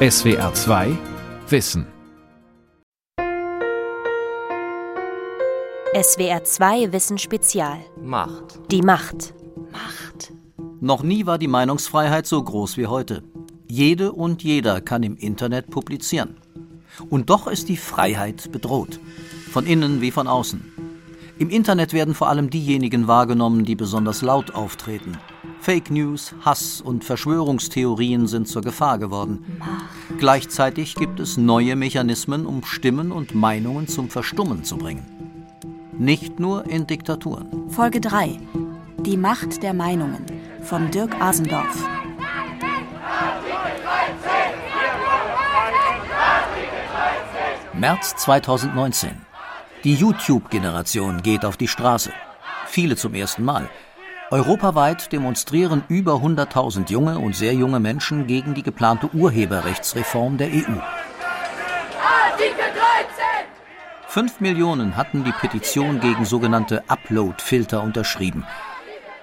SWR 2 Wissen. SWR 2 Wissen Spezial. Macht. Die Macht. Macht. Noch nie war die Meinungsfreiheit so groß wie heute. Jede und jeder kann im Internet publizieren. Und doch ist die Freiheit bedroht. Von innen wie von außen. Im Internet werden vor allem diejenigen wahrgenommen, die besonders laut auftreten. Fake News, Hass und Verschwörungstheorien sind zur Gefahr geworden. Gleichzeitig gibt es neue Mechanismen, um Stimmen und Meinungen zum Verstummen zu bringen. Nicht nur in Diktaturen. Folge 3. Die Macht der Meinungen von Dirk Asendorf. März 2019. Die YouTube-Generation geht auf die Straße. Viele zum ersten Mal. Europaweit demonstrieren über 100.000 junge und sehr junge Menschen gegen die geplante Urheberrechtsreform der EU. Fünf Millionen hatten die Petition gegen sogenannte Upload-Filter unterschrieben.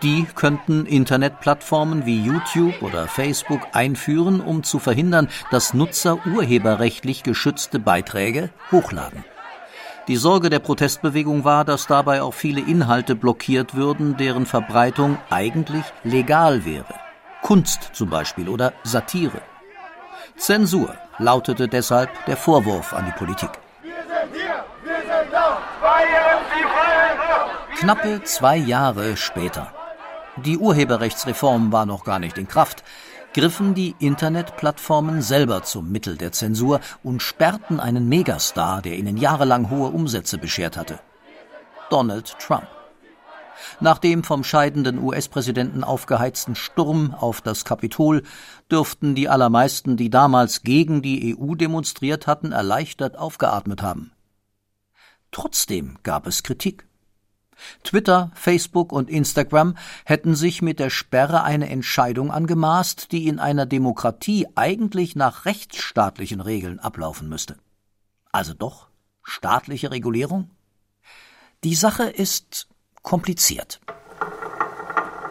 Die könnten Internetplattformen wie YouTube oder Facebook einführen, um zu verhindern, dass Nutzer urheberrechtlich geschützte Beiträge hochladen. Die Sorge der Protestbewegung war, dass dabei auch viele Inhalte blockiert würden, deren Verbreitung eigentlich legal wäre. Kunst zum Beispiel oder Satire. Zensur lautete deshalb der Vorwurf an die Politik. Knappe zwei Jahre später. Die Urheberrechtsreform war noch gar nicht in Kraft griffen die Internetplattformen selber zum Mittel der Zensur und sperrten einen Megastar, der ihnen jahrelang hohe Umsätze beschert hatte. Donald Trump. Nach dem vom scheidenden US-Präsidenten aufgeheizten Sturm auf das Kapitol dürften die allermeisten, die damals gegen die EU demonstriert hatten, erleichtert aufgeatmet haben. Trotzdem gab es Kritik. Twitter, Facebook und Instagram hätten sich mit der Sperre eine Entscheidung angemaßt, die in einer Demokratie eigentlich nach rechtsstaatlichen Regeln ablaufen müsste. Also doch staatliche Regulierung? Die Sache ist kompliziert.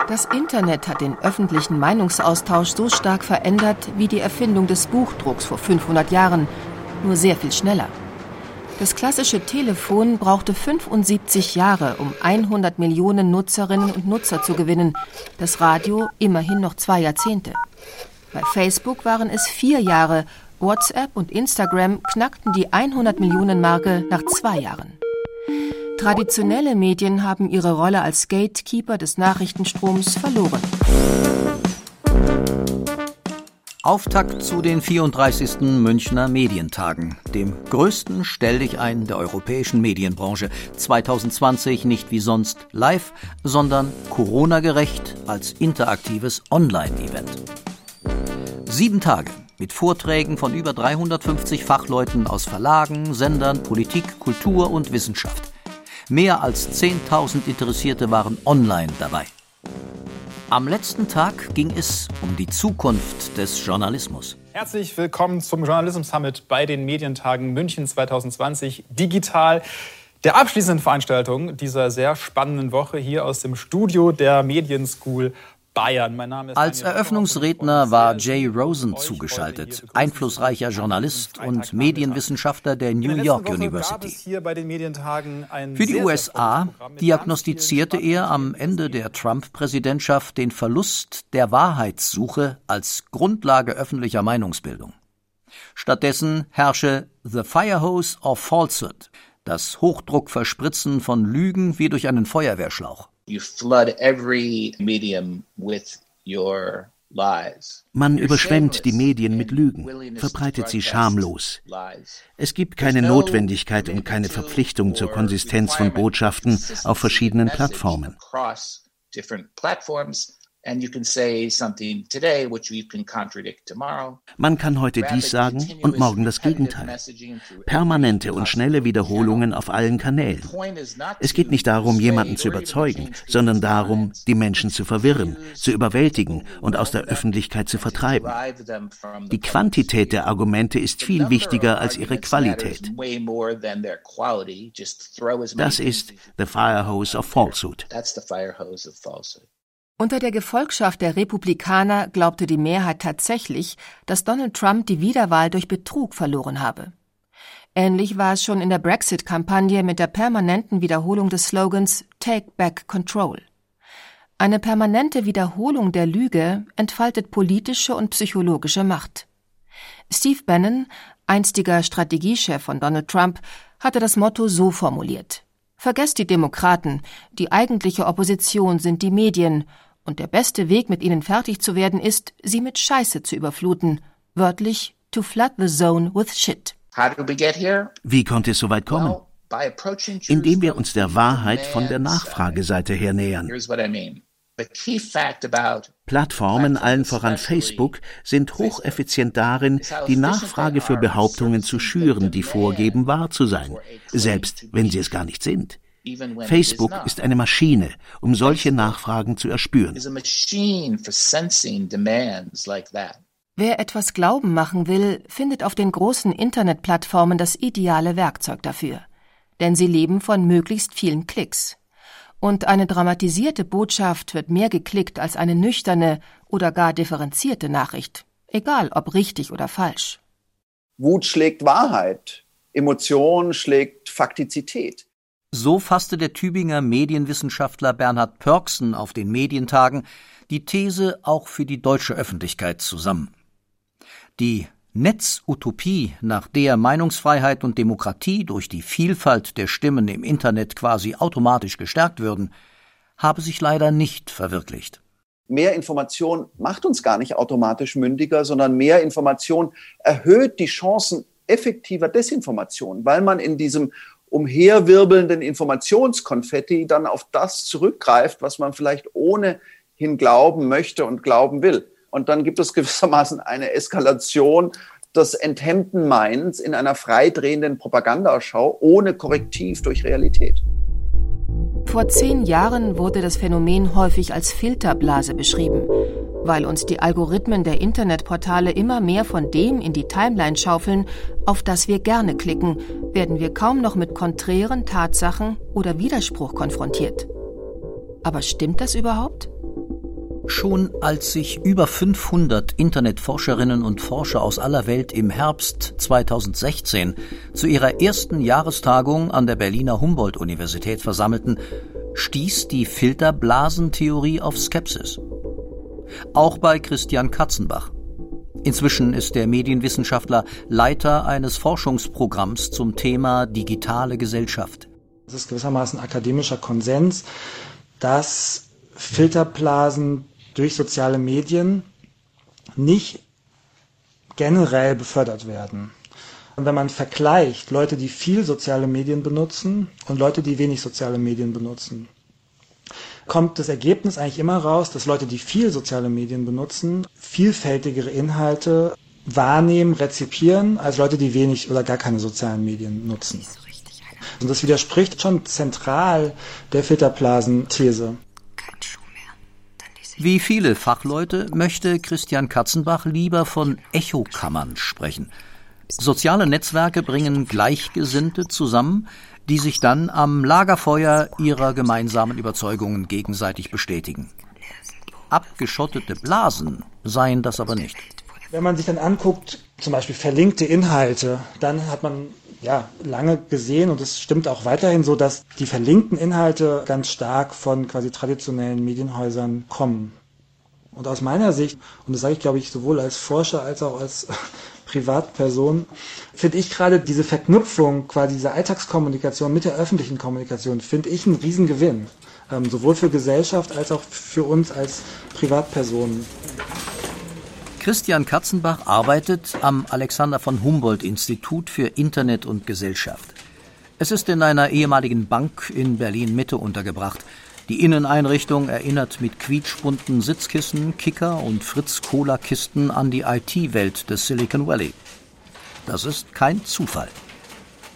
Das Internet hat den öffentlichen Meinungsaustausch so stark verändert wie die Erfindung des Buchdrucks vor 500 Jahren, nur sehr viel schneller. Das klassische Telefon brauchte 75 Jahre, um 100 Millionen Nutzerinnen und Nutzer zu gewinnen. Das Radio immerhin noch zwei Jahrzehnte. Bei Facebook waren es vier Jahre. WhatsApp und Instagram knackten die 100 Millionen Marke nach zwei Jahren. Traditionelle Medien haben ihre Rolle als Gatekeeper des Nachrichtenstroms verloren. Auftakt zu den 34. Münchner Medientagen, dem größten Stelldichein der europäischen Medienbranche. 2020 nicht wie sonst live, sondern Corona-gerecht als interaktives Online-Event. Sieben Tage mit Vorträgen von über 350 Fachleuten aus Verlagen, Sendern, Politik, Kultur und Wissenschaft. Mehr als 10.000 Interessierte waren online dabei. Am letzten Tag ging es um die Zukunft des Journalismus. Herzlich willkommen zum Journalismus Summit bei den Medientagen München 2020 digital. Der abschließenden Veranstaltung dieser sehr spannenden Woche hier aus dem Studio der Medien School Bayern. Mein Name ist Als Eröffnungsredner war Jay Rosen zugeschaltet, einflussreicher Journalist und Medienwissenschaftler der New York University. Für die USA diagnostizierte er am Ende der Trump-Präsidentschaft den Verlust der Wahrheitssuche als Grundlage öffentlicher Meinungsbildung. Stattdessen herrsche The Firehose of Falsehood, das Hochdruckverspritzen von Lügen wie durch einen Feuerwehrschlauch. You flood every medium with your lies. Man überschwemmt die Medien mit Lügen, verbreitet sie schamlos. Es gibt keine Notwendigkeit und keine Verpflichtung zur Konsistenz von Botschaften auf verschiedenen Plattformen. Man kann heute dies sagen und morgen das Gegenteil. Permanente und schnelle Wiederholungen auf allen Kanälen. Es geht nicht darum, jemanden zu überzeugen, sondern darum, die Menschen zu verwirren, zu überwältigen und aus der Öffentlichkeit zu vertreiben. Die Quantität der Argumente ist viel wichtiger als ihre Qualität. Das ist the fire hose of falsehood. Unter der Gefolgschaft der Republikaner glaubte die Mehrheit tatsächlich, dass Donald Trump die Wiederwahl durch Betrug verloren habe. Ähnlich war es schon in der Brexit-Kampagne mit der permanenten Wiederholung des Slogans Take Back Control. Eine permanente Wiederholung der Lüge entfaltet politische und psychologische Macht. Steve Bannon, einstiger Strategiechef von Donald Trump, hatte das Motto so formuliert. Vergesst die Demokraten, die eigentliche Opposition sind die Medien, und der beste Weg, mit ihnen fertig zu werden, ist, sie mit Scheiße zu überfluten. Wörtlich, to flood the zone with shit. Wie konnte es so weit kommen? Indem wir uns der Wahrheit von der Nachfrageseite her nähern. Plattformen, allen voran Facebook, sind hocheffizient darin, die Nachfrage für Behauptungen zu schüren, die vorgeben, wahr zu sein, selbst wenn sie es gar nicht sind. Facebook ist eine Maschine, um solche Nachfragen zu erspüren. Wer etwas glauben machen will, findet auf den großen Internetplattformen das ideale Werkzeug dafür. Denn sie leben von möglichst vielen Klicks. Und eine dramatisierte Botschaft wird mehr geklickt als eine nüchterne oder gar differenzierte Nachricht. Egal ob richtig oder falsch. Wut schlägt Wahrheit. Emotion schlägt Faktizität. So fasste der Tübinger Medienwissenschaftler Bernhard Pörksen auf den Medientagen die These auch für die deutsche Öffentlichkeit zusammen. Die Netzutopie, nach der Meinungsfreiheit und Demokratie durch die Vielfalt der Stimmen im Internet quasi automatisch gestärkt würden, habe sich leider nicht verwirklicht. Mehr Information macht uns gar nicht automatisch mündiger, sondern mehr Information erhöht die Chancen effektiver Desinformation, weil man in diesem umherwirbelnden Informationskonfetti dann auf das zurückgreift, was man vielleicht ohnehin glauben möchte und glauben will. Und dann gibt es gewissermaßen eine Eskalation des enthemmten Meins in einer freidrehenden Propagandaschau ohne Korrektiv durch Realität. Vor zehn Jahren wurde das Phänomen häufig als Filterblase beschrieben weil uns die Algorithmen der Internetportale immer mehr von dem in die Timeline schaufeln, auf das wir gerne klicken, werden wir kaum noch mit konträren Tatsachen oder Widerspruch konfrontiert. Aber stimmt das überhaupt? Schon als sich über 500 Internetforscherinnen und Forscher aus aller Welt im Herbst 2016 zu ihrer ersten Jahrestagung an der Berliner Humboldt-Universität versammelten, stieß die Filterblasentheorie auf Skepsis. Auch bei Christian Katzenbach. Inzwischen ist der Medienwissenschaftler Leiter eines Forschungsprogramms zum Thema digitale Gesellschaft. Es ist gewissermaßen akademischer Konsens, dass Filterblasen durch soziale Medien nicht generell befördert werden. Und wenn man vergleicht Leute, die viel soziale Medien benutzen und Leute, die wenig soziale Medien benutzen, kommt das Ergebnis eigentlich immer raus, dass Leute, die viel soziale Medien benutzen, vielfältigere Inhalte wahrnehmen, rezipieren, als Leute, die wenig oder gar keine sozialen Medien nutzen. Und das widerspricht schon zentral der Filterblasen-These. Wie viele Fachleute möchte Christian Katzenbach lieber von Echokammern sprechen. Soziale Netzwerke bringen Gleichgesinnte zusammen, die sich dann am Lagerfeuer ihrer gemeinsamen Überzeugungen gegenseitig bestätigen. Abgeschottete Blasen seien das aber nicht. Wenn man sich dann anguckt, zum Beispiel verlinkte Inhalte, dann hat man ja lange gesehen und es stimmt auch weiterhin so, dass die verlinkten Inhalte ganz stark von quasi traditionellen Medienhäusern kommen. Und aus meiner Sicht, und das sage ich glaube ich sowohl als Forscher als auch als Privatperson, finde ich gerade diese Verknüpfung, quasi diese Alltagskommunikation mit der öffentlichen Kommunikation, finde ich einen Riesengewinn. Ähm, sowohl für Gesellschaft als auch für uns als Privatpersonen. Christian Katzenbach arbeitet am Alexander von Humboldt Institut für Internet und Gesellschaft. Es ist in einer ehemaligen Bank in Berlin Mitte untergebracht. Die Inneneinrichtung erinnert mit quietschbunten Sitzkissen, Kicker und Fritz-Cola-Kisten an die IT-Welt des Silicon Valley. Das ist kein Zufall.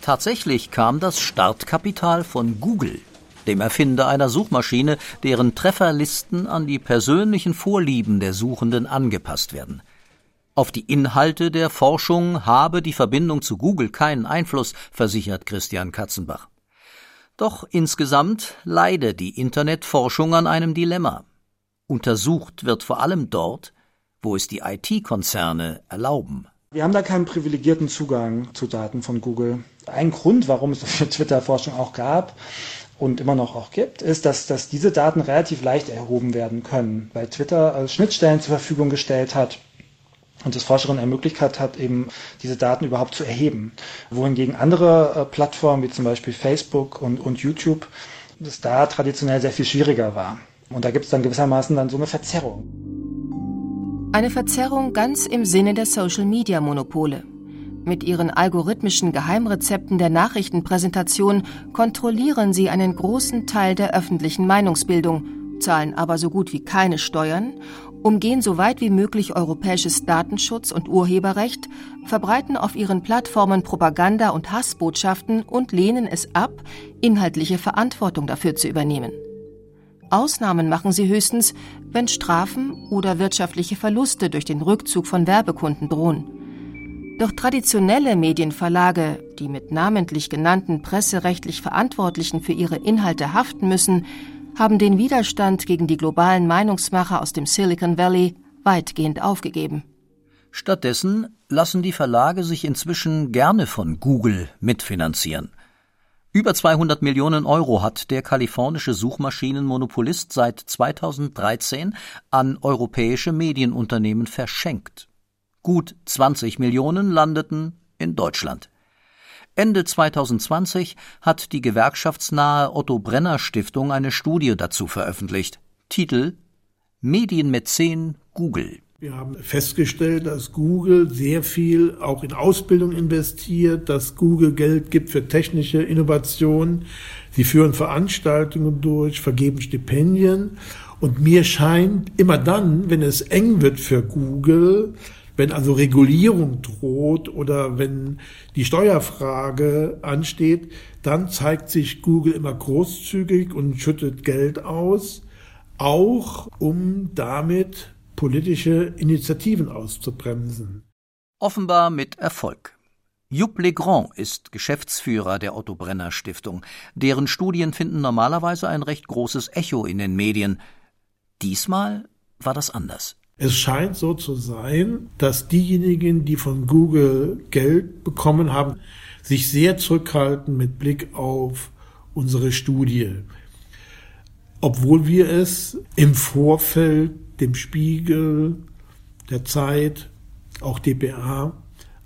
Tatsächlich kam das Startkapital von Google, dem Erfinder einer Suchmaschine, deren Trefferlisten an die persönlichen Vorlieben der Suchenden angepasst werden. Auf die Inhalte der Forschung habe die Verbindung zu Google keinen Einfluss, versichert Christian Katzenbach. Doch insgesamt leide die Internetforschung an einem Dilemma. Untersucht wird vor allem dort, wo es die IT-Konzerne erlauben. Wir haben da keinen privilegierten Zugang zu Daten von Google. Ein Grund, warum es für Twitter-Forschung auch gab und immer noch auch gibt, ist, dass, dass diese Daten relativ leicht erhoben werden können, weil Twitter Schnittstellen zur Verfügung gestellt hat und es Forscherinnen ermöglicht hat, hat eben diese Daten überhaupt zu erheben. Wohingegen andere äh, Plattformen wie zum Beispiel Facebook und, und YouTube das da traditionell sehr viel schwieriger war. Und da gibt es dann gewissermaßen dann so eine Verzerrung. Eine Verzerrung ganz im Sinne der Social-Media-Monopole. Mit ihren algorithmischen Geheimrezepten der Nachrichtenpräsentation kontrollieren sie einen großen Teil der öffentlichen Meinungsbildung, zahlen aber so gut wie keine Steuern, umgehen so weit wie möglich europäisches Datenschutz und Urheberrecht, verbreiten auf ihren Plattformen Propaganda und Hassbotschaften und lehnen es ab, inhaltliche Verantwortung dafür zu übernehmen. Ausnahmen machen sie höchstens, wenn Strafen oder wirtschaftliche Verluste durch den Rückzug von Werbekunden drohen. Doch traditionelle Medienverlage, die mit namentlich genannten presserechtlich Verantwortlichen für ihre Inhalte haften müssen, haben den Widerstand gegen die globalen Meinungsmacher aus dem Silicon Valley weitgehend aufgegeben. Stattdessen lassen die Verlage sich inzwischen gerne von Google mitfinanzieren. Über 200 Millionen Euro hat der kalifornische Suchmaschinenmonopolist seit 2013 an europäische Medienunternehmen verschenkt. Gut 20 Millionen landeten in Deutschland. Ende 2020 hat die gewerkschaftsnahe Otto Brenner Stiftung eine Studie dazu veröffentlicht. Titel Medienmäzen Google. Wir haben festgestellt, dass Google sehr viel auch in Ausbildung investiert, dass Google Geld gibt für technische Innovationen. Sie führen Veranstaltungen durch, vergeben Stipendien. Und mir scheint, immer dann, wenn es eng wird für Google, wenn also Regulierung droht oder wenn die Steuerfrage ansteht, dann zeigt sich Google immer großzügig und schüttet Geld aus, auch um damit politische Initiativen auszubremsen. Offenbar mit Erfolg. Jupp Legrand ist Geschäftsführer der Otto Brenner Stiftung. Deren Studien finden normalerweise ein recht großes Echo in den Medien. Diesmal war das anders. Es scheint so zu sein, dass diejenigen, die von Google Geld bekommen haben, sich sehr zurückhalten mit Blick auf unsere Studie. Obwohl wir es im Vorfeld dem Spiegel, der Zeit, auch dpa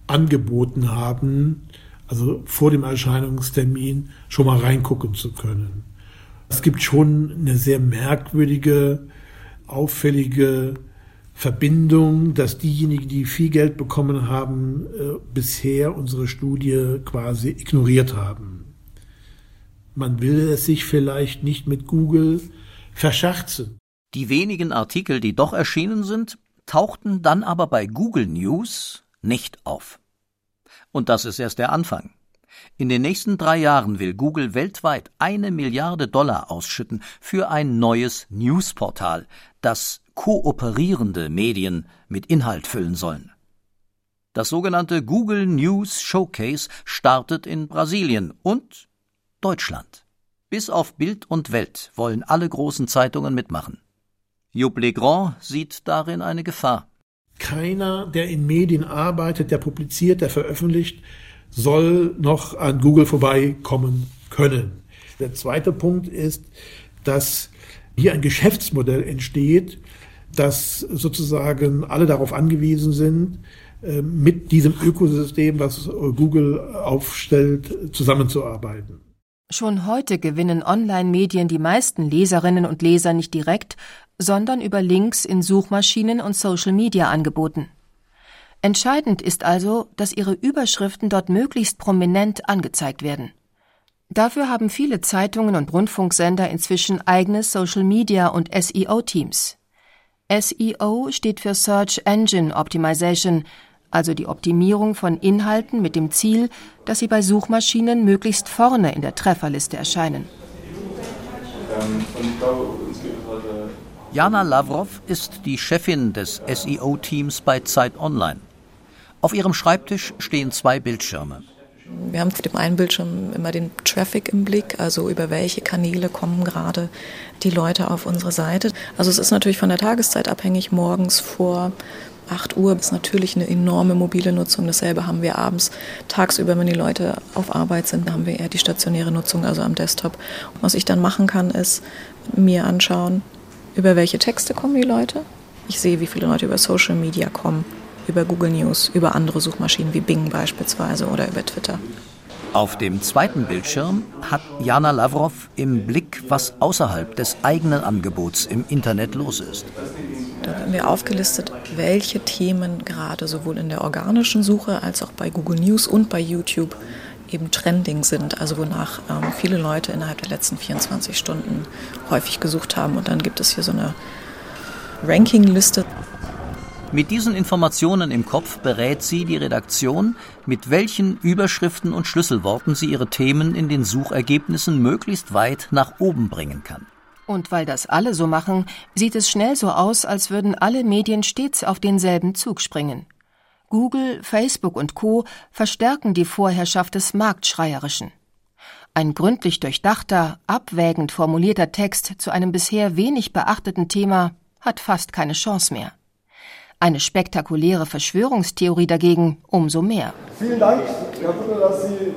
angeboten haben, also vor dem Erscheinungstermin schon mal reingucken zu können. Es gibt schon eine sehr merkwürdige, auffällige Verbindung, dass diejenigen, die viel Geld bekommen haben, äh, bisher unsere Studie quasi ignoriert haben. Man will es sich vielleicht nicht mit Google verscherzen. Die wenigen Artikel, die doch erschienen sind, tauchten dann aber bei Google News nicht auf. Und das ist erst der Anfang. In den nächsten drei Jahren will Google weltweit eine Milliarde Dollar ausschütten für ein neues Newsportal, das kooperierende Medien mit Inhalt füllen sollen. Das sogenannte Google News Showcase startet in Brasilien und Deutschland. Bis auf Bild und Welt wollen alle großen Zeitungen mitmachen. Jupp Legrand sieht darin eine Gefahr. Keiner, der in Medien arbeitet, der publiziert, der veröffentlicht, soll noch an Google vorbeikommen können. Der zweite Punkt ist, dass hier ein Geschäftsmodell entsteht, dass sozusagen alle darauf angewiesen sind, äh, mit diesem Ökosystem, was Google aufstellt, zusammenzuarbeiten. Schon heute gewinnen Online-Medien die meisten Leserinnen und Leser nicht direkt, sondern über Links in Suchmaschinen und Social-Media-Angeboten. Entscheidend ist also, dass ihre Überschriften dort möglichst prominent angezeigt werden. Dafür haben viele Zeitungen und Rundfunksender inzwischen eigene Social-Media- und SEO-Teams. SEO steht für Search Engine Optimization, also die Optimierung von Inhalten mit dem Ziel, dass sie bei Suchmaschinen möglichst vorne in der Trefferliste erscheinen. Jana Lavrov ist die Chefin des SEO-Teams bei Zeit Online. Auf ihrem Schreibtisch stehen zwei Bildschirme. Wir haben auf dem einen Bildschirm immer den Traffic im Blick, also über welche Kanäle kommen gerade die Leute auf unsere Seite. Also es ist natürlich von der Tageszeit abhängig. Morgens vor 8 Uhr ist natürlich eine enorme mobile Nutzung. Dasselbe haben wir abends. Tagsüber, wenn die Leute auf Arbeit sind, haben wir eher die stationäre Nutzung, also am Desktop. Was ich dann machen kann, ist mir anschauen, über welche Texte kommen die Leute. Ich sehe, wie viele Leute über Social Media kommen über Google News, über andere Suchmaschinen wie Bing beispielsweise oder über Twitter. Auf dem zweiten Bildschirm hat Jana Lavrov im Blick, was außerhalb des eigenen Angebots im Internet los ist. Da haben wir aufgelistet, welche Themen gerade sowohl in der organischen Suche als auch bei Google News und bei YouTube eben trending sind, also wonach ähm, viele Leute innerhalb der letzten 24 Stunden häufig gesucht haben. Und dann gibt es hier so eine Rankingliste. Mit diesen Informationen im Kopf berät sie die Redaktion, mit welchen Überschriften und Schlüsselworten sie ihre Themen in den Suchergebnissen möglichst weit nach oben bringen kann. Und weil das alle so machen, sieht es schnell so aus, als würden alle Medien stets auf denselben Zug springen. Google, Facebook und Co verstärken die Vorherrschaft des Marktschreierischen. Ein gründlich durchdachter, abwägend formulierter Text zu einem bisher wenig beachteten Thema hat fast keine Chance mehr. Eine spektakuläre Verschwörungstheorie dagegen umso mehr. Vielen Dank, Herr Butter, dass Sie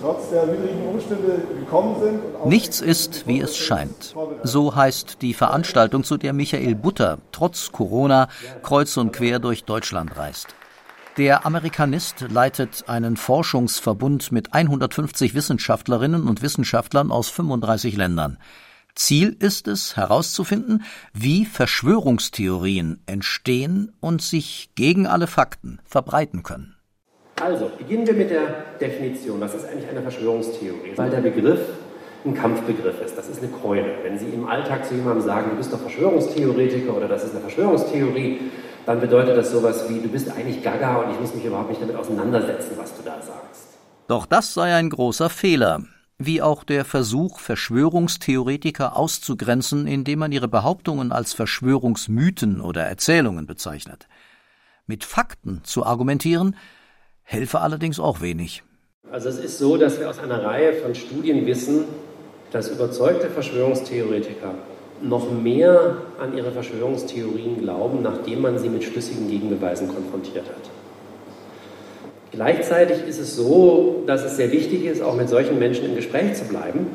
trotz der widrigen Umstände gekommen sind. Nichts ist, wie es scheint. So heißt die Veranstaltung, zu der Michael Butter trotz Corona kreuz und quer durch Deutschland reist. Der Amerikanist leitet einen Forschungsverbund mit 150 Wissenschaftlerinnen und Wissenschaftlern aus 35 Ländern. Ziel ist es, herauszufinden, wie Verschwörungstheorien entstehen und sich gegen alle Fakten verbreiten können. Also, beginnen wir mit der Definition. Was ist eigentlich eine Verschwörungstheorie? Weil der Begriff ein Kampfbegriff ist. Das ist eine Keule. Wenn Sie im Alltag zu jemandem sagen, du bist doch Verschwörungstheoretiker oder das ist eine Verschwörungstheorie, dann bedeutet das sowas wie, du bist eigentlich gaga und ich muss mich überhaupt nicht damit auseinandersetzen, was du da sagst. Doch das sei ein großer Fehler wie auch der Versuch, Verschwörungstheoretiker auszugrenzen, indem man ihre Behauptungen als Verschwörungsmythen oder Erzählungen bezeichnet. Mit Fakten zu argumentieren, helfe allerdings auch wenig. Also es ist so, dass wir aus einer Reihe von Studien wissen, dass überzeugte Verschwörungstheoretiker noch mehr an ihre Verschwörungstheorien glauben, nachdem man sie mit schlüssigen Gegenbeweisen konfrontiert hat. Gleichzeitig ist es so, dass es sehr wichtig ist, auch mit solchen Menschen im Gespräch zu bleiben.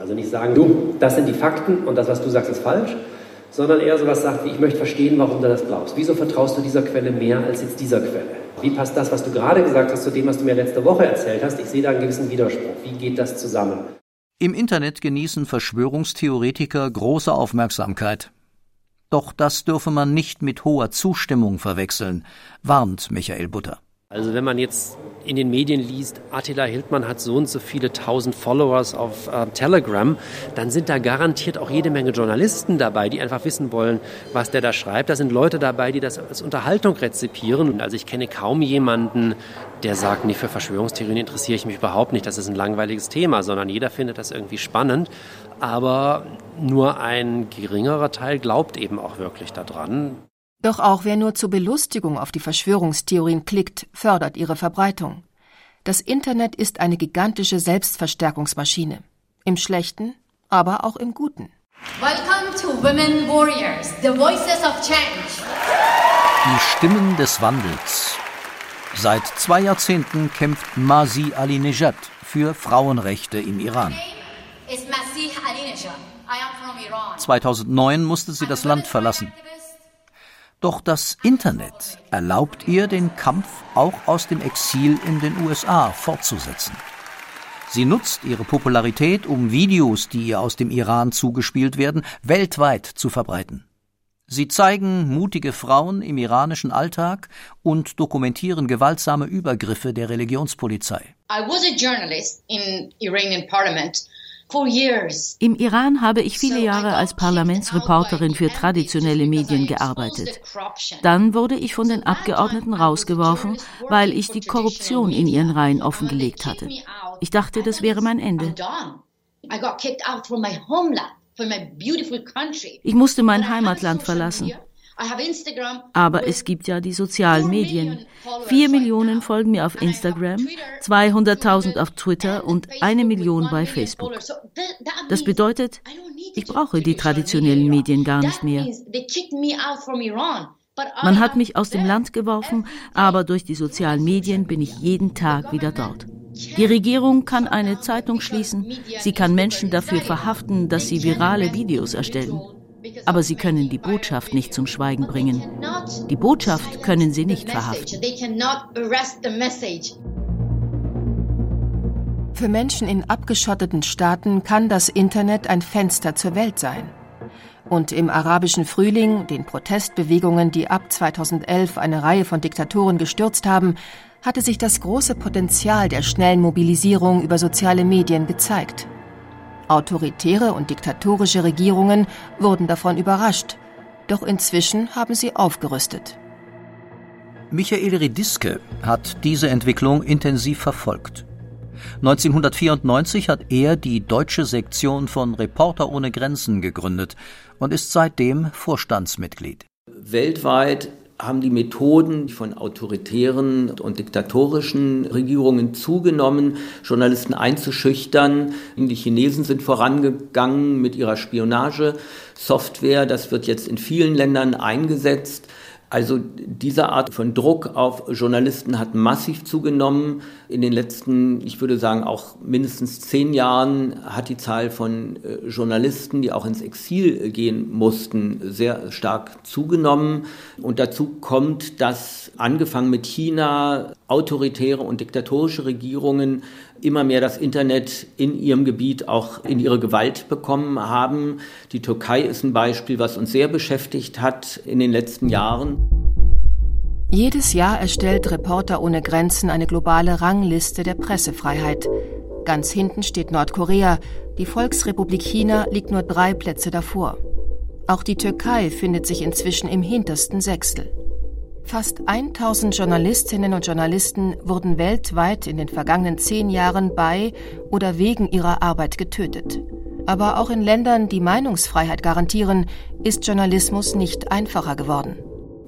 Also nicht sagen, du, das sind die Fakten und das, was du sagst, ist falsch, sondern eher so was sagt, wie ich möchte verstehen, warum du das glaubst. Wieso vertraust du dieser Quelle mehr als jetzt dieser Quelle? Wie passt das, was du gerade gesagt hast, zu dem, was du mir letzte Woche erzählt hast? Ich sehe da einen gewissen Widerspruch. Wie geht das zusammen? Im Internet genießen Verschwörungstheoretiker große Aufmerksamkeit. Doch das dürfe man nicht mit hoher Zustimmung verwechseln, warnt Michael Butter. Also wenn man jetzt in den Medien liest, Attila Hildmann hat so und so viele tausend Followers auf äh, Telegram, dann sind da garantiert auch jede Menge Journalisten dabei, die einfach wissen wollen, was der da schreibt. Da sind Leute dabei, die das als Unterhaltung rezipieren. Also ich kenne kaum jemanden, der sagt, nee, für Verschwörungstheorien interessiere ich mich überhaupt nicht, das ist ein langweiliges Thema, sondern jeder findet das irgendwie spannend. Aber nur ein geringerer Teil glaubt eben auch wirklich daran. Doch auch wer nur zur Belustigung auf die Verschwörungstheorien klickt, fördert ihre Verbreitung. Das Internet ist eine gigantische Selbstverstärkungsmaschine. Im Schlechten, aber auch im Guten. Welcome to Women Warriors, the voices of change. Die Stimmen des Wandels. Seit zwei Jahrzehnten kämpft Masi Alinejad für Frauenrechte im Iran. 2009 musste sie das Land verlassen. Doch das Internet erlaubt ihr, den Kampf auch aus dem Exil in den USA fortzusetzen. Sie nutzt ihre Popularität, um Videos, die ihr aus dem Iran zugespielt werden, weltweit zu verbreiten. Sie zeigen mutige Frauen im iranischen Alltag und dokumentieren gewaltsame Übergriffe der Religionspolizei. I was a journalist in Iranian parliament im Iran habe ich viele Jahre als Parlamentsreporterin für traditionelle Medien gearbeitet. Dann wurde ich von den Abgeordneten rausgeworfen, weil ich die Korruption in ihren Reihen offengelegt hatte. Ich dachte, das wäre mein Ende. Ich musste mein Heimatland verlassen. Aber es gibt ja die sozialen Medien. Vier Millionen folgen mir auf Instagram, 200.000 auf Twitter und eine Million bei Facebook. Das bedeutet, ich brauche die traditionellen Medien gar nicht mehr. Man hat mich aus dem Land geworfen, aber durch die sozialen Medien bin ich jeden Tag wieder dort. Die Regierung kann eine Zeitung schließen, sie kann Menschen dafür verhaften, dass sie virale Videos erstellen. Aber sie können die Botschaft nicht zum Schweigen bringen. Die Botschaft können sie nicht verhaften. Für Menschen in abgeschotteten Staaten kann das Internet ein Fenster zur Welt sein. Und im arabischen Frühling, den Protestbewegungen, die ab 2011 eine Reihe von Diktatoren gestürzt haben, hatte sich das große Potenzial der schnellen Mobilisierung über soziale Medien gezeigt. Autoritäre und diktatorische Regierungen wurden davon überrascht, doch inzwischen haben sie aufgerüstet. Michael Rediske hat diese Entwicklung intensiv verfolgt. 1994 hat er die deutsche Sektion von Reporter ohne Grenzen gegründet und ist seitdem Vorstandsmitglied. Weltweit haben die Methoden von autoritären und diktatorischen Regierungen zugenommen, Journalisten einzuschüchtern. Die Chinesen sind vorangegangen mit ihrer Spionagesoftware. Das wird jetzt in vielen Ländern eingesetzt. Also diese Art von Druck auf Journalisten hat massiv zugenommen. In den letzten, ich würde sagen, auch mindestens zehn Jahren hat die Zahl von äh, Journalisten, die auch ins Exil gehen mussten, sehr stark zugenommen. Und dazu kommt, dass angefangen mit China autoritäre und diktatorische Regierungen immer mehr das Internet in ihrem Gebiet auch in ihre Gewalt bekommen haben. Die Türkei ist ein Beispiel, was uns sehr beschäftigt hat in den letzten Jahren. Jedes Jahr erstellt Reporter ohne Grenzen eine globale Rangliste der Pressefreiheit. Ganz hinten steht Nordkorea, die Volksrepublik China liegt nur drei Plätze davor. Auch die Türkei findet sich inzwischen im hintersten Sechstel. Fast 1000 Journalistinnen und Journalisten wurden weltweit in den vergangenen zehn Jahren bei oder wegen ihrer Arbeit getötet. Aber auch in Ländern, die Meinungsfreiheit garantieren, ist Journalismus nicht einfacher geworden.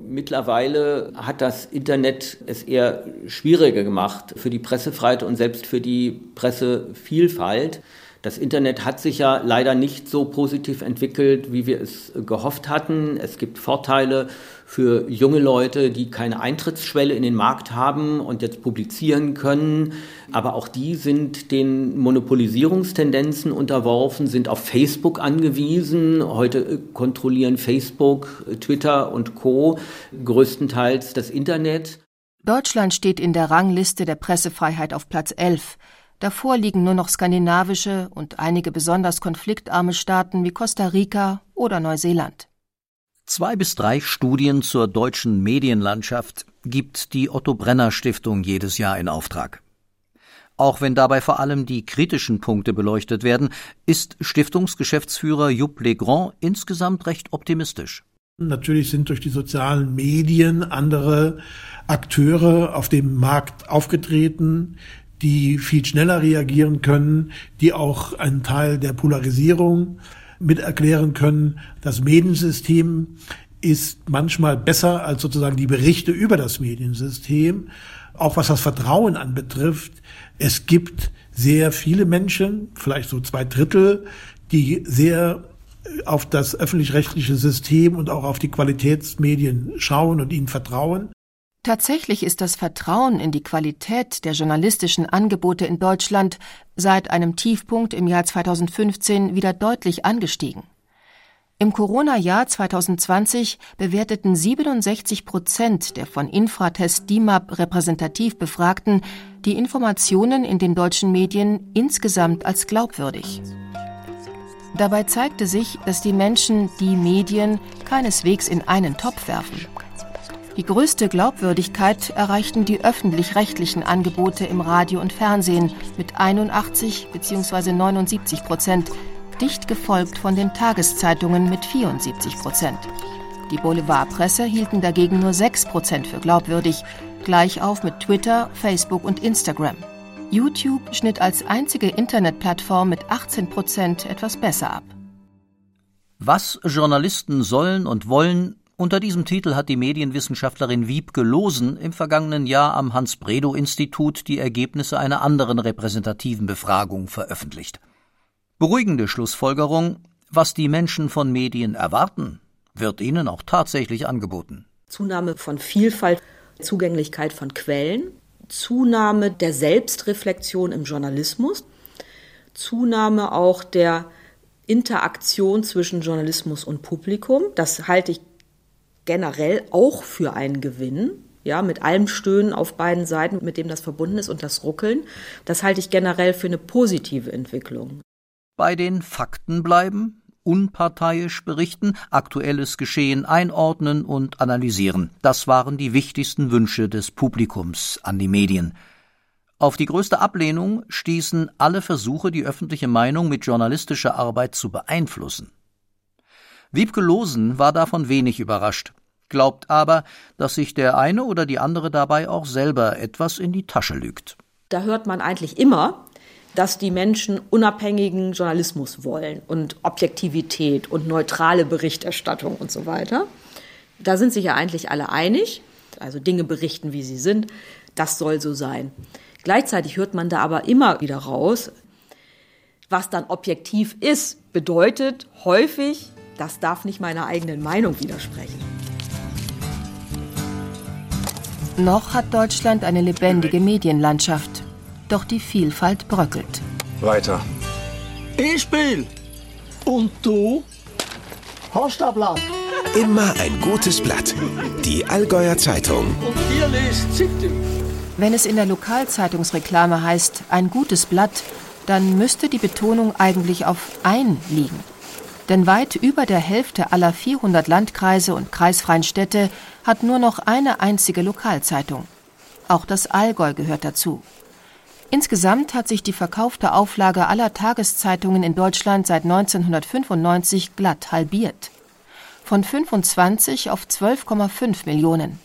Mittlerweile hat das Internet es eher schwieriger gemacht für die Pressefreiheit und selbst für die Pressevielfalt. Das Internet hat sich ja leider nicht so positiv entwickelt, wie wir es gehofft hatten. Es gibt Vorteile für junge Leute, die keine Eintrittsschwelle in den Markt haben und jetzt publizieren können. Aber auch die sind den Monopolisierungstendenzen unterworfen, sind auf Facebook angewiesen. Heute kontrollieren Facebook, Twitter und Co größtenteils das Internet. Deutschland steht in der Rangliste der Pressefreiheit auf Platz 11. Davor liegen nur noch skandinavische und einige besonders konfliktarme Staaten wie Costa Rica oder Neuseeland. Zwei bis drei Studien zur deutschen Medienlandschaft gibt die Otto Brenner Stiftung jedes Jahr in Auftrag. Auch wenn dabei vor allem die kritischen Punkte beleuchtet werden, ist Stiftungsgeschäftsführer Jupp Legrand insgesamt recht optimistisch. Natürlich sind durch die sozialen Medien andere Akteure auf dem Markt aufgetreten, die viel schneller reagieren können, die auch einen Teil der Polarisierung mit erklären können. Das Mediensystem ist manchmal besser als sozusagen die Berichte über das Mediensystem, auch was das Vertrauen anbetrifft. Es gibt sehr viele Menschen, vielleicht so zwei Drittel, die sehr auf das öffentlich-rechtliche System und auch auf die Qualitätsmedien schauen und ihnen vertrauen. Tatsächlich ist das Vertrauen in die Qualität der journalistischen Angebote in Deutschland seit einem Tiefpunkt im Jahr 2015 wieder deutlich angestiegen. Im Corona-Jahr 2020 bewerteten 67 Prozent der von Infratest DIMAP repräsentativ Befragten die Informationen in den deutschen Medien insgesamt als glaubwürdig. Dabei zeigte sich, dass die Menschen die Medien keineswegs in einen Topf werfen. Die größte Glaubwürdigkeit erreichten die öffentlich-rechtlichen Angebote im Radio und Fernsehen mit 81 bzw. 79 Prozent, dicht gefolgt von den Tageszeitungen mit 74 Prozent. Die Boulevardpresse hielten dagegen nur 6 Prozent für glaubwürdig, gleich auf mit Twitter, Facebook und Instagram. YouTube schnitt als einzige Internetplattform mit 18 Prozent etwas besser ab. Was Journalisten sollen und wollen, Unter diesem Titel hat die Medienwissenschaftlerin Wiebke Losen im vergangenen Jahr am Hans-Bredow-Institut die Ergebnisse einer anderen repräsentativen Befragung veröffentlicht. Beruhigende Schlussfolgerung, was die Menschen von Medien erwarten, wird ihnen auch tatsächlich angeboten. Zunahme von Vielfalt, Zugänglichkeit von Quellen, Zunahme der Selbstreflexion im Journalismus, Zunahme auch der Interaktion zwischen Journalismus und Publikum. Das halte ich generell auch für einen Gewinn. Ja, mit allem Stöhnen auf beiden Seiten, mit dem das verbunden ist und das Ruckeln. Das halte ich generell für eine positive Entwicklung. Bei den Fakten bleiben, unparteiisch berichten, aktuelles Geschehen einordnen und analysieren. Das waren die wichtigsten Wünsche des Publikums an die Medien. Auf die größte Ablehnung stießen alle Versuche, die öffentliche Meinung mit journalistischer Arbeit zu beeinflussen. Wiebke Losen war davon wenig überrascht, glaubt aber, dass sich der eine oder die andere dabei auch selber etwas in die Tasche lügt. Da hört man eigentlich immer, dass die Menschen unabhängigen Journalismus wollen und Objektivität und neutrale Berichterstattung und so weiter. Da sind sich ja eigentlich alle einig, also Dinge berichten, wie sie sind, das soll so sein. Gleichzeitig hört man da aber immer wieder raus, was dann objektiv ist, bedeutet häufig, das darf nicht meiner eigenen Meinung widersprechen. Noch hat Deutschland eine lebendige Medienlandschaft, doch die Vielfalt bröckelt. Weiter. Ich bin. Und du? Hast du Blatt? Immer ein gutes Blatt. Die Allgäuer Zeitung. Und ihr lest Zeitung. Wenn es in der Lokalzeitungsreklame heißt, ein gutes Blatt, dann müsste die Betonung eigentlich auf ein liegen. Denn weit über der Hälfte aller 400 Landkreise und kreisfreien Städte hat nur noch eine einzige Lokalzeitung. Auch das Allgäu gehört dazu. Insgesamt hat sich die verkaufte Auflage aller Tageszeitungen in Deutschland seit 1995 glatt halbiert. Von 25 auf 12,5 Millionen.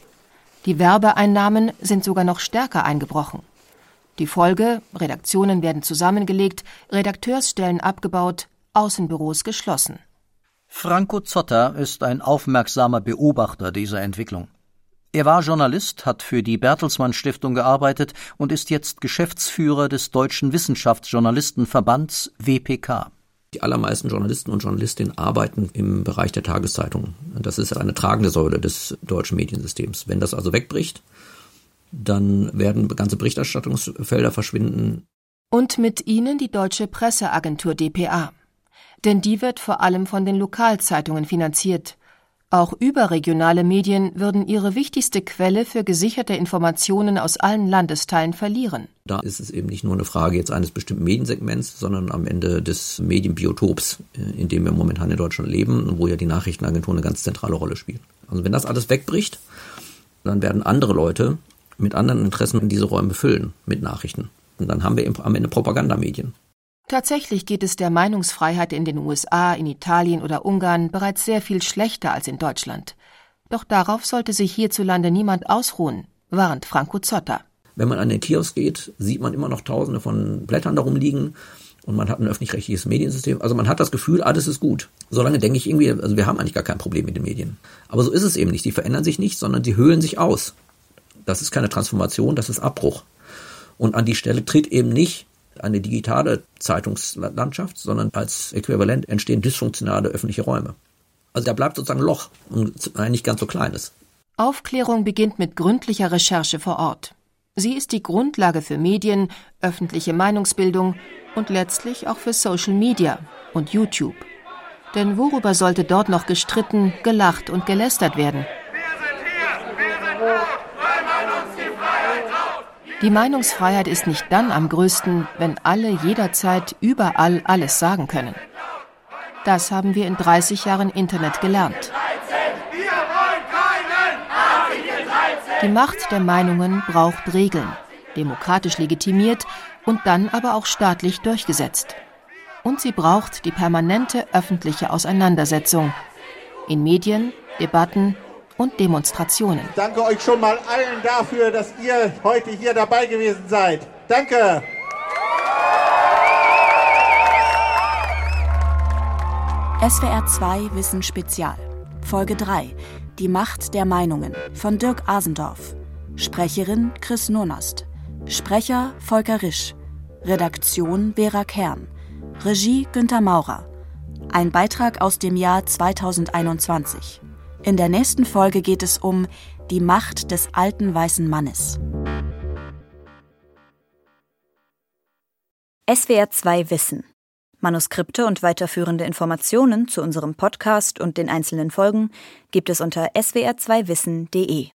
Die Werbeeinnahmen sind sogar noch stärker eingebrochen. Die Folge, Redaktionen werden zusammengelegt, Redakteursstellen abgebaut, Außenbüros geschlossen. Franco Zotter ist ein aufmerksamer Beobachter dieser Entwicklung. Er war Journalist, hat für die Bertelsmann Stiftung gearbeitet und ist jetzt Geschäftsführer des Deutschen Wissenschaftsjournalistenverbands WPK. Die allermeisten Journalisten und Journalistinnen arbeiten im Bereich der Tageszeitung. Das ist eine tragende Säule des deutschen Mediensystems. Wenn das also wegbricht, dann werden ganze Berichterstattungsfelder verschwinden. Und mit ihnen die deutsche Presseagentur dpa. Denn die wird vor allem von den Lokalzeitungen finanziert. Auch überregionale Medien würden ihre wichtigste Quelle für gesicherte Informationen aus allen Landesteilen verlieren. Da ist es eben nicht nur eine Frage jetzt eines bestimmten Mediensegments, sondern am Ende des Medienbiotops, in dem wir momentan in Deutschland leben und wo ja die Nachrichtenagentur eine ganz zentrale Rolle spielt. Also wenn das alles wegbricht, dann werden andere Leute mit anderen Interessen diese Räume füllen mit Nachrichten. Und dann haben wir am Ende Propagandamedien. Tatsächlich geht es der Meinungsfreiheit in den USA, in Italien oder Ungarn bereits sehr viel schlechter als in Deutschland. Doch darauf sollte sich hierzulande niemand ausruhen, warnt Franco Zotter. Wenn man an den Kiosk geht, sieht man immer noch tausende von Blättern darum liegen und man hat ein öffentlich-rechtliches Mediensystem. Also man hat das Gefühl, alles ist gut. Solange denke ich irgendwie, also wir haben eigentlich gar kein Problem mit den Medien. Aber so ist es eben nicht. Die verändern sich nicht, sondern die höhlen sich aus. Das ist keine Transformation, das ist Abbruch. Und an die Stelle tritt eben nicht eine digitale Zeitungslandschaft, sondern als Äquivalent entstehen dysfunktionale öffentliche Räume. Also da bleibt sozusagen Loch und ein nicht ganz so kleines. Aufklärung beginnt mit gründlicher Recherche vor Ort. Sie ist die Grundlage für Medien, öffentliche Meinungsbildung und letztlich auch für Social Media und YouTube. Denn worüber sollte dort noch gestritten, gelacht und gelästert werden? Die Meinungsfreiheit ist nicht dann am größten, wenn alle jederzeit überall alles sagen können. Das haben wir in 30 Jahren Internet gelernt. Die Macht der Meinungen braucht Regeln, demokratisch legitimiert und dann aber auch staatlich durchgesetzt. Und sie braucht die permanente öffentliche Auseinandersetzung in Medien, Debatten und Demonstrationen. Danke euch schon mal allen dafür, dass ihr heute hier dabei gewesen seid. Danke. SWR 2 Wissen Spezial. Folge 3. Die Macht der Meinungen von Dirk Asendorf. Sprecherin Chris Nonast. Sprecher Volker Risch. Redaktion Vera Kern. Regie Günter Maurer. Ein Beitrag aus dem Jahr 2021. In der nächsten Folge geht es um die Macht des alten weißen Mannes. SWR 2 Wissen. Manuskripte und weiterführende Informationen zu unserem Podcast und den einzelnen Folgen gibt es unter swr2wissen.de.